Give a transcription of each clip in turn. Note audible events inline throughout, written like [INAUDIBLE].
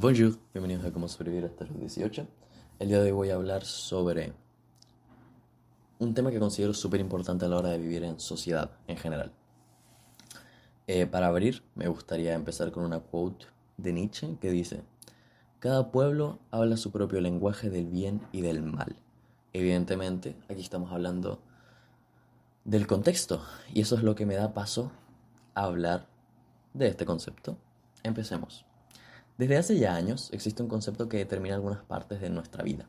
Bonjour, bienvenidos a Cómo sobrevivir hasta los 18. El día de hoy voy a hablar sobre un tema que considero súper importante a la hora de vivir en sociedad en general. Eh, para abrir, me gustaría empezar con una quote de Nietzsche que dice, Cada pueblo habla su propio lenguaje del bien y del mal. Evidentemente, aquí estamos hablando del contexto y eso es lo que me da paso a hablar de este concepto. Empecemos. Desde hace ya años existe un concepto que determina algunas partes de nuestra vida.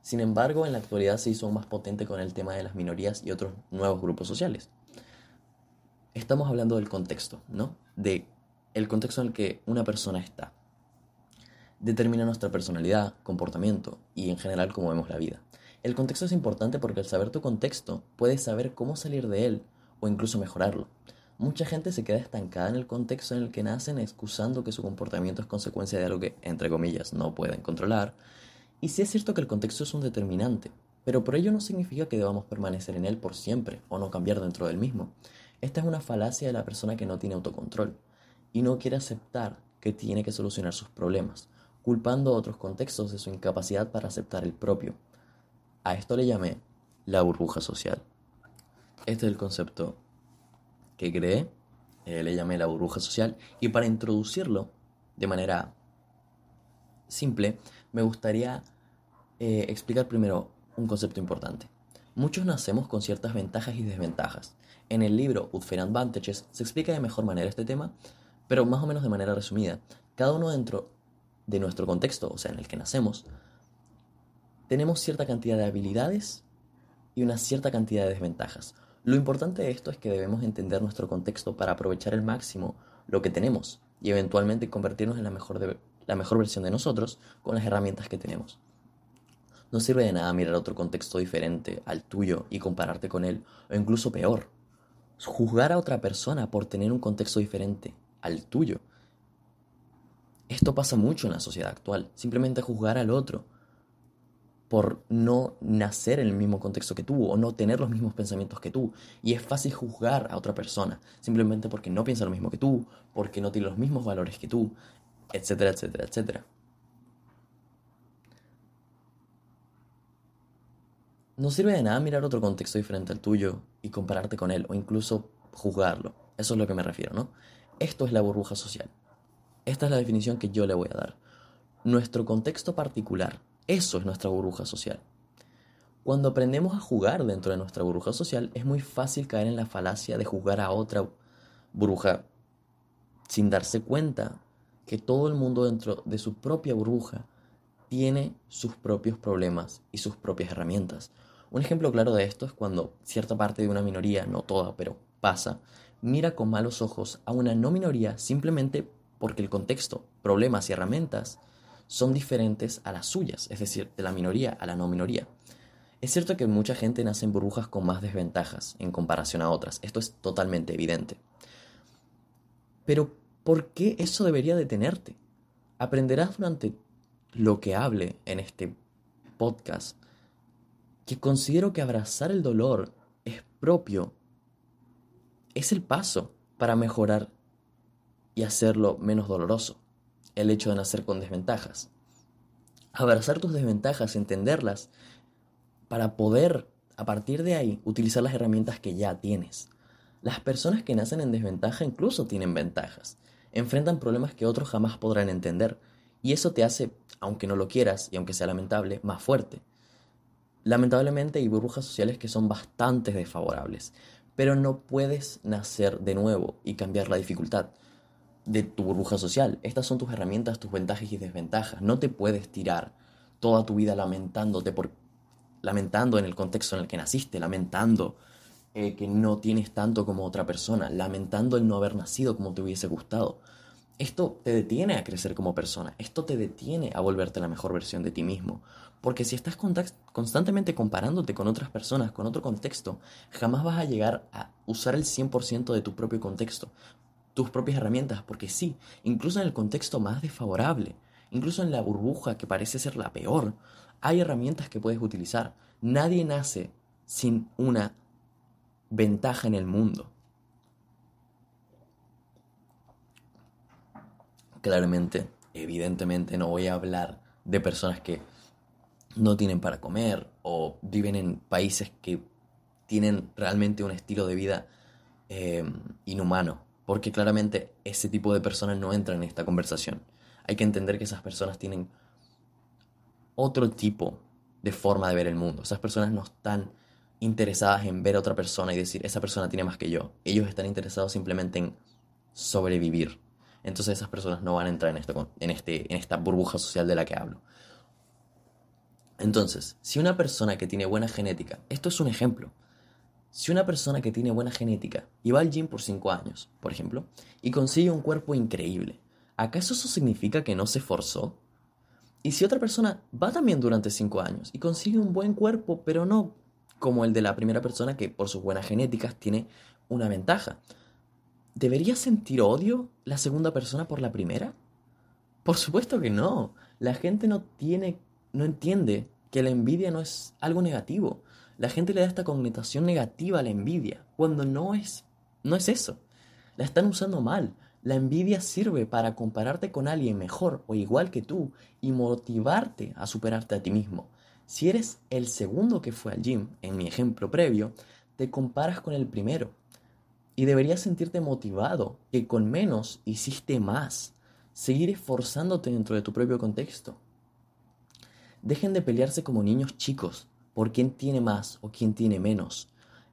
Sin embargo, en la actualidad se hizo más potente con el tema de las minorías y otros nuevos grupos sociales. Estamos hablando del contexto, ¿no? De el contexto en el que una persona está. Determina nuestra personalidad, comportamiento y en general cómo vemos la vida. El contexto es importante porque al saber tu contexto puedes saber cómo salir de él o incluso mejorarlo. Mucha gente se queda estancada en el contexto en el que nacen excusando que su comportamiento es consecuencia de algo que, entre comillas, no pueden controlar. Y sí es cierto que el contexto es un determinante, pero por ello no significa que debamos permanecer en él por siempre o no cambiar dentro del mismo. Esta es una falacia de la persona que no tiene autocontrol y no quiere aceptar que tiene que solucionar sus problemas, culpando a otros contextos de su incapacidad para aceptar el propio. A esto le llamé la burbuja social. Este es el concepto que creé, eh, le llamé la burbuja social, y para introducirlo de manera simple, me gustaría eh, explicar primero un concepto importante. Muchos nacemos con ciertas ventajas y desventajas. En el libro Unfair Advantages se explica de mejor manera este tema, pero más o menos de manera resumida. Cada uno dentro de nuestro contexto, o sea, en el que nacemos, tenemos cierta cantidad de habilidades y una cierta cantidad de desventajas. Lo importante de esto es que debemos entender nuestro contexto para aprovechar al máximo lo que tenemos y eventualmente convertirnos en la mejor, la mejor versión de nosotros con las herramientas que tenemos. No sirve de nada mirar otro contexto diferente al tuyo y compararte con él, o incluso peor, juzgar a otra persona por tener un contexto diferente al tuyo. Esto pasa mucho en la sociedad actual, simplemente juzgar al otro por no nacer en el mismo contexto que tú o no tener los mismos pensamientos que tú. Y es fácil juzgar a otra persona simplemente porque no piensa lo mismo que tú, porque no tiene los mismos valores que tú, etcétera, etcétera, etcétera. No sirve de nada mirar otro contexto diferente al tuyo y compararte con él o incluso juzgarlo. Eso es lo que me refiero, ¿no? Esto es la burbuja social. Esta es la definición que yo le voy a dar. Nuestro contexto particular eso es nuestra burbuja social. Cuando aprendemos a jugar dentro de nuestra burbuja social, es muy fácil caer en la falacia de jugar a otra burbuja sin darse cuenta que todo el mundo dentro de su propia burbuja tiene sus propios problemas y sus propias herramientas. Un ejemplo claro de esto es cuando cierta parte de una minoría, no toda, pero pasa, mira con malos ojos a una no minoría simplemente porque el contexto, problemas y herramientas son diferentes a las suyas, es decir, de la minoría a la no minoría. Es cierto que mucha gente nace en burbujas con más desventajas en comparación a otras, esto es totalmente evidente. Pero, ¿por qué eso debería detenerte? Aprenderás durante lo que hable en este podcast que considero que abrazar el dolor es propio, es el paso para mejorar y hacerlo menos doloroso el hecho de nacer con desventajas. Abrazar tus desventajas, entenderlas, para poder, a partir de ahí, utilizar las herramientas que ya tienes. Las personas que nacen en desventaja incluso tienen ventajas. Enfrentan problemas que otros jamás podrán entender. Y eso te hace, aunque no lo quieras y aunque sea lamentable, más fuerte. Lamentablemente hay burbujas sociales que son bastante desfavorables, pero no puedes nacer de nuevo y cambiar la dificultad de tu burbuja social. Estas son tus herramientas, tus ventajas y desventajas. No te puedes tirar toda tu vida lamentándote por lamentando en el contexto en el que naciste, lamentando eh, que no tienes tanto como otra persona, lamentando el no haber nacido como te hubiese gustado. Esto te detiene a crecer como persona, esto te detiene a volverte la mejor versión de ti mismo, porque si estás constantemente comparándote con otras personas, con otro contexto, jamás vas a llegar a usar el 100% de tu propio contexto, tus propias herramientas, porque sí, incluso en el contexto más desfavorable, incluso en la burbuja que parece ser la peor, hay herramientas que puedes utilizar. Nadie nace sin una ventaja en el mundo. Claramente, Evidentemente no voy a hablar de personas que no tienen para comer o viven en países que tienen realmente un estilo de vida eh, inhumano, porque claramente ese tipo de personas no entran en esta conversación. Hay que entender que esas personas tienen otro tipo de forma de ver el mundo. Esas personas no están interesadas en ver a otra persona y decir, esa persona tiene más que yo. Ellos están interesados simplemente en sobrevivir. Entonces esas personas no van a entrar en, esto, en, este, en esta burbuja social de la que hablo. Entonces, si una persona que tiene buena genética, esto es un ejemplo, si una persona que tiene buena genética y va al gym por 5 años, por ejemplo, y consigue un cuerpo increíble, ¿acaso eso significa que no se esforzó? Y si otra persona va también durante 5 años y consigue un buen cuerpo, pero no como el de la primera persona que por sus buenas genéticas tiene una ventaja, ¿debería sentir odio la segunda persona por la primera? Por supuesto que no. La gente no tiene no entiende que la envidia no es algo negativo. La gente le da esta connotación negativa a la envidia, cuando no es, no es eso. La están usando mal. La envidia sirve para compararte con alguien mejor o igual que tú y motivarte a superarte a ti mismo. Si eres el segundo que fue al gym, en mi ejemplo previo, te comparas con el primero. Y deberías sentirte motivado, que con menos hiciste más. Seguir esforzándote dentro de tu propio contexto. Dejen de pelearse como niños chicos por quién tiene más o quién tiene menos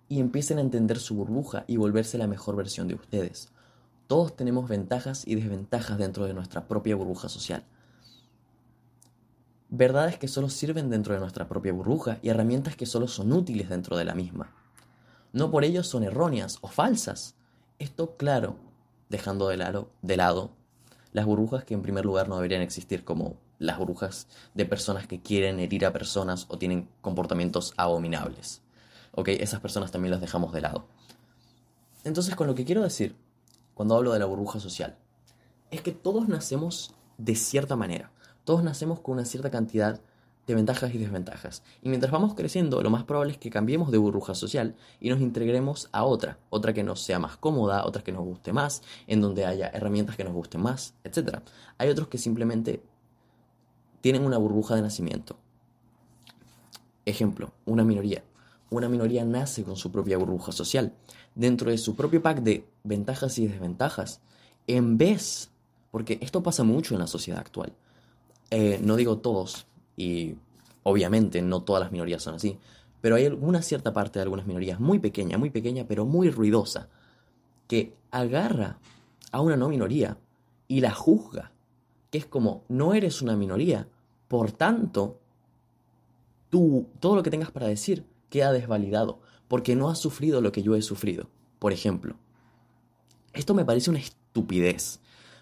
y empiecen a entender su burbuja y volverse la mejor versión de ustedes. Todos tenemos ventajas y desventajas dentro de nuestra propia burbuja social. Verdades que solo sirven dentro de nuestra propia burbuja y herramientas que solo son útiles dentro de la misma. No por ello son erróneas o falsas. Esto claro, dejando de lado, lado las burbujas que en primer lugar no deberían existir como las brujas de personas que quieren herir a personas o tienen comportamientos abominables. ¿Ok? Esas personas también las dejamos de lado. Entonces, con lo que quiero decir, cuando hablo de la burbuja social, es que todos nacemos de cierta manera. Todos nacemos con una cierta cantidad de ventajas y desventajas. Y mientras vamos creciendo, lo más probable es que cambiemos de burbuja social y nos integremos a otra, otra que nos sea más cómoda, otra que nos guste más, en donde haya herramientas que nos gusten más, etc. Hay otros que simplemente tienen una burbuja de nacimiento. Ejemplo, una minoría. Una minoría nace con su propia burbuja social, dentro de su propio pack de ventajas y desventajas, en vez, porque esto pasa mucho en la sociedad actual, eh, no digo todos, y obviamente no todas las minorías son así, pero hay una cierta parte de algunas minorías, muy pequeña, muy pequeña, pero muy ruidosa, que agarra a una no minoría y la juzga que es como no eres una minoría, por tanto, tú, todo lo que tengas para decir queda desvalidado, porque no has sufrido lo que yo he sufrido. Por ejemplo, esto me parece una estupidez,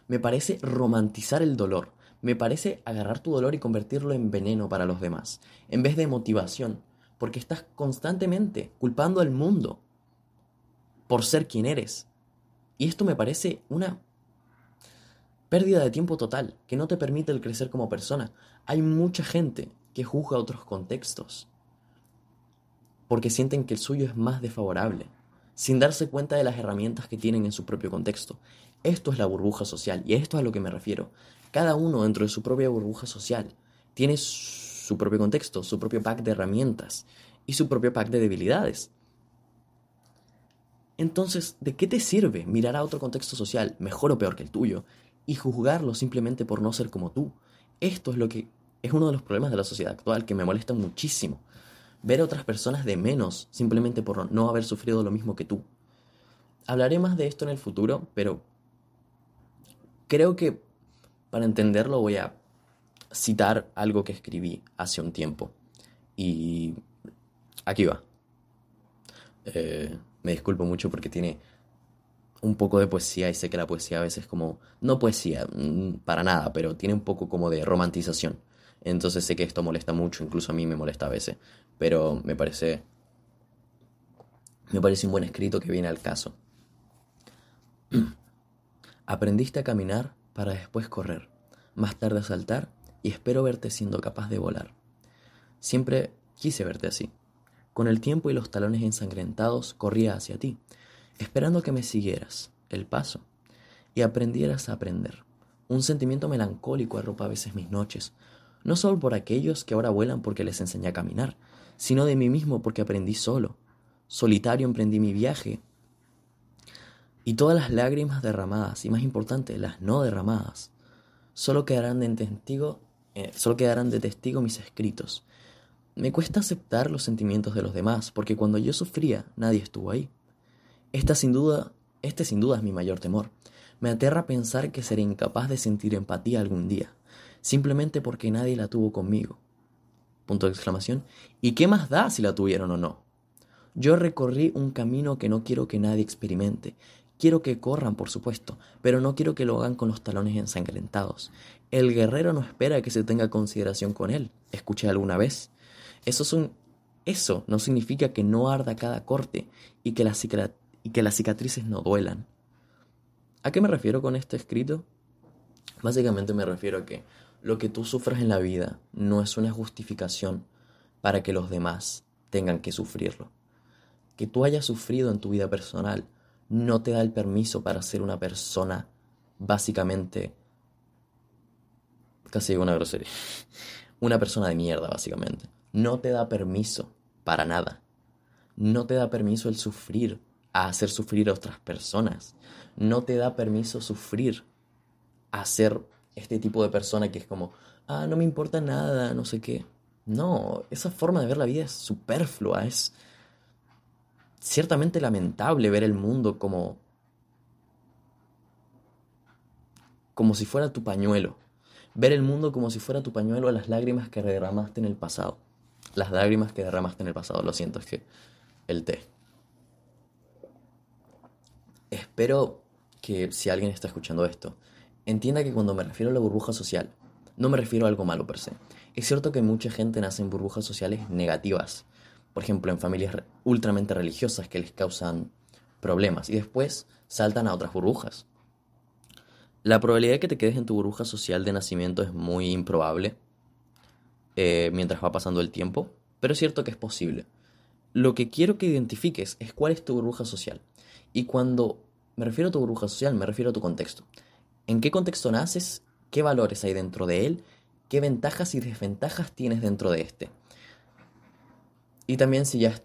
me parece romantizar el dolor, me parece agarrar tu dolor y convertirlo en veneno para los demás, en vez de motivación, porque estás constantemente culpando al mundo por ser quien eres. Y esto me parece una Pérdida de tiempo total, que no te permite el crecer como persona. Hay mucha gente que juzga otros contextos porque sienten que el suyo es más desfavorable, sin darse cuenta de las herramientas que tienen en su propio contexto. Esto es la burbuja social y esto es a lo que me refiero. Cada uno dentro de su propia burbuja social tiene su propio contexto, su propio pack de herramientas y su propio pack de debilidades. Entonces, ¿de qué te sirve mirar a otro contexto social, mejor o peor que el tuyo, y juzgarlo simplemente por no ser como tú. Esto es lo que es uno de los problemas de la sociedad actual que me molesta muchísimo. Ver a otras personas de menos simplemente por no haber sufrido lo mismo que tú. Hablaré más de esto en el futuro, pero creo que para entenderlo voy a citar algo que escribí hace un tiempo. Y aquí va. Eh, me disculpo mucho porque tiene un poco de poesía y sé que la poesía a veces como, no poesía, mm, para nada, pero tiene un poco como de romantización. Entonces sé que esto molesta mucho, incluso a mí me molesta a veces, pero me parece, me parece un buen escrito que viene al caso. [CLEARS THROAT] Aprendiste a caminar para después correr, más tarde a saltar y espero verte siendo capaz de volar. Siempre quise verte así. Con el tiempo y los talones ensangrentados corría hacia ti, esperando que me siguieras el paso y aprendieras a aprender, Un sentimiento melancólico arropa a veces mis noches, no solo por aquellos que ahora vuelan porque les enseñé a caminar, sino de mí mismo porque aprendí solo. Solitario emprendí mi viaje. Y todas las lágrimas derramadas, y más importante, las no derramadas, solo quedarán de testigo, eh, solo quedarán de testigo mis escritos. Me cuesta aceptar los sentimientos de los demás, porque cuando yo sufría, nadie estuvo ahí. Esta sin duda, este sin duda es mi mayor temor. Me aterra pensar que seré incapaz de sentir empatía algún día, simplemente porque nadie la tuvo conmigo. Punto de exclamación. ¿Y qué más da si la tuvieron o no? Yo recorrí un camino que no quiero que nadie experimente. Quiero que corran, por supuesto, pero no quiero que lo hagan con los talones ensangrentados. El guerrero no espera que se tenga consideración con él. Escuché alguna vez. Eso, es un... Eso no significa que no arda cada corte y que, las y que las cicatrices no duelan. ¿A qué me refiero con este escrito? Básicamente me refiero a que lo que tú sufras en la vida no es una justificación para que los demás tengan que sufrirlo. Que tú hayas sufrido en tu vida personal no te da el permiso para ser una persona básicamente... Casi una grosería. Una persona de mierda, básicamente. No te da permiso para nada. No te da permiso el sufrir a hacer sufrir a otras personas no te da permiso sufrir a ser este tipo de persona que es como, ah, no me importa nada, no sé qué. No, esa forma de ver la vida es superflua, es ciertamente lamentable ver el mundo como como si fuera tu pañuelo. Ver el mundo como si fuera tu pañuelo a las lágrimas que derramaste en el pasado. Las lágrimas que derramaste en el pasado, lo siento, es que el té. Espero que si alguien está escuchando esto, entienda que cuando me refiero a la burbuja social, no me refiero a algo malo per se. Es cierto que mucha gente nace en burbujas sociales negativas, por ejemplo, en familias ultramente religiosas que les causan problemas y después saltan a otras burbujas. La probabilidad de que te quedes en tu burbuja social de nacimiento es muy improbable eh, mientras va pasando el tiempo, pero es cierto que es posible. Lo que quiero que identifiques es cuál es tu burbuja social. Y cuando me refiero a tu burbuja social, me refiero a tu contexto. ¿En qué contexto naces? ¿Qué valores hay dentro de él? ¿Qué ventajas y desventajas tienes dentro de este? Y también si ya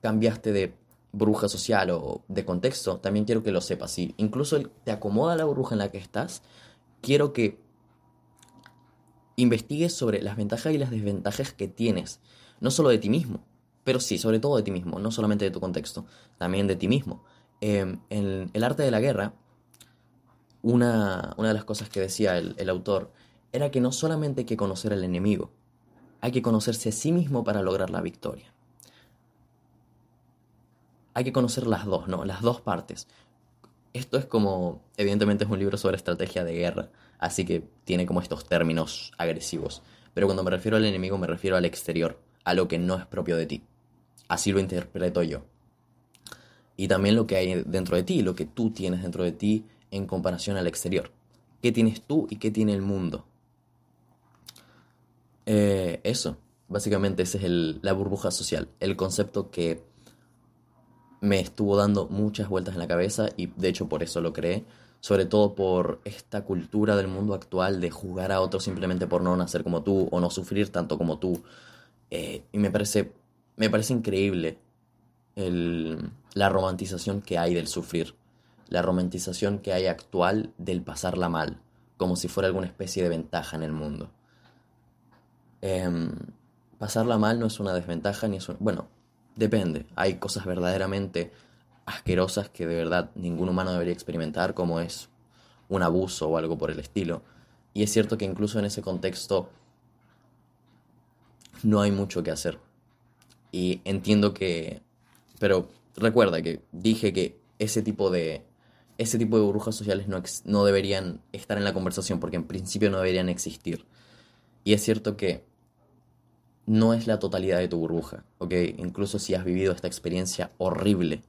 cambiaste de burbuja social o de contexto, también quiero que lo sepas. Si incluso te acomoda la burbuja en la que estás, quiero que investigues sobre las ventajas y las desventajas que tienes, no solo de ti mismo, pero sí, sobre todo de ti mismo, no solamente de tu contexto, también de ti mismo. Em, en el arte de la guerra, una, de las cosas que decía el, el autor era que no solamente hay que conocer al enemigo, hay que conocerse a sí mismo para lograr la victoria. Hay que conocer las dos, ¿no? Las dos partes. Esto es como, evidentemente es un libro sobre estrategia de guerra, así que tiene como estos términos agresivos. Pero cuando me refiero al enemigo me refiero al exterior, a lo que no es propio de ti. Así lo interpreto yo y también lo que hay dentro de ti, lo que tú tienes dentro de ti en comparación al exterior. ¿Qué tienes tú y qué tiene el mundo? Eh, eso, básicamente esa es la burbuja social, el concepto que me estuvo dando muchas vueltas en la cabeza y de hecho por eso lo creé, sobre todo por esta cultura del mundo actual de jugar a otros simplemente por no nacer como tú o no sufrir tanto como tú. Eh, y me parece, me parece increíble la romantización que hay del sufrir, la romantización que hay actual del pasarla mal, como si fuera alguna especie de ventaja en el mundo. Em, pasarla mal no es una desventaja ni es un... Bueno, depende. Hay cosas verdaderamente asquerosas que de verdad ningún humano debería experimentar, como es un abuso o algo por el estilo. Y es cierto que incluso en ese contexto no hay mucho que hacer. Y entiendo que pero recuerda que dije que ese tipo de, ese tipo de burbujas sociales no, no deberían estar en la conversación porque en principio no deberían existir. Y es cierto que no es la totalidad de tu burbuja, ¿ok? Incluso si has vivido esta experiencia horrible,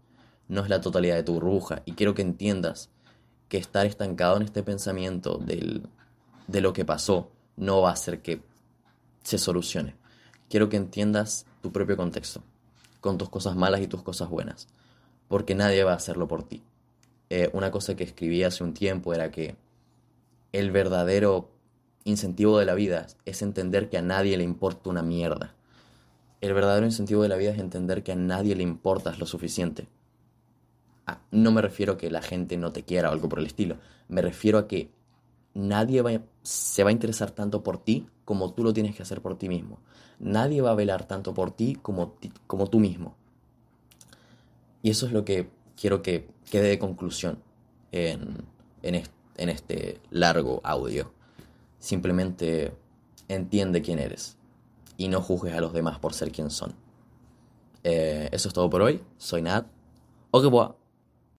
no es la totalidad de tu burbuja. Y quiero que entiendas que estar estancado en este pensamiento del, de lo que pasó no va a hacer que se solucione. Quiero que entiendas tu propio contexto con tus cosas malas y tus cosas buenas, porque nadie va a hacerlo por ti. Eh, una cosa que escribí hace un tiempo era que el verdadero incentivo de la vida es entender que a nadie le importa una mierda. El verdadero incentivo de la vida es entender que a nadie le importas lo suficiente. Ah, no me refiero a que la gente no te quiera o algo por el estilo. Me refiero a que nadie se va a interesar tanto por ti como tú lo tienes que hacer por ti mismo. Nadie va a velar tanto por ti como, como tú mismo. Y eso es lo que quiero que quede de conclusión en, en este largo audio. Simplemente entiende quién eres y no juzgues a los demás por ser quien son. Eh, eso es todo por hoy. Soy Nat. Revoir.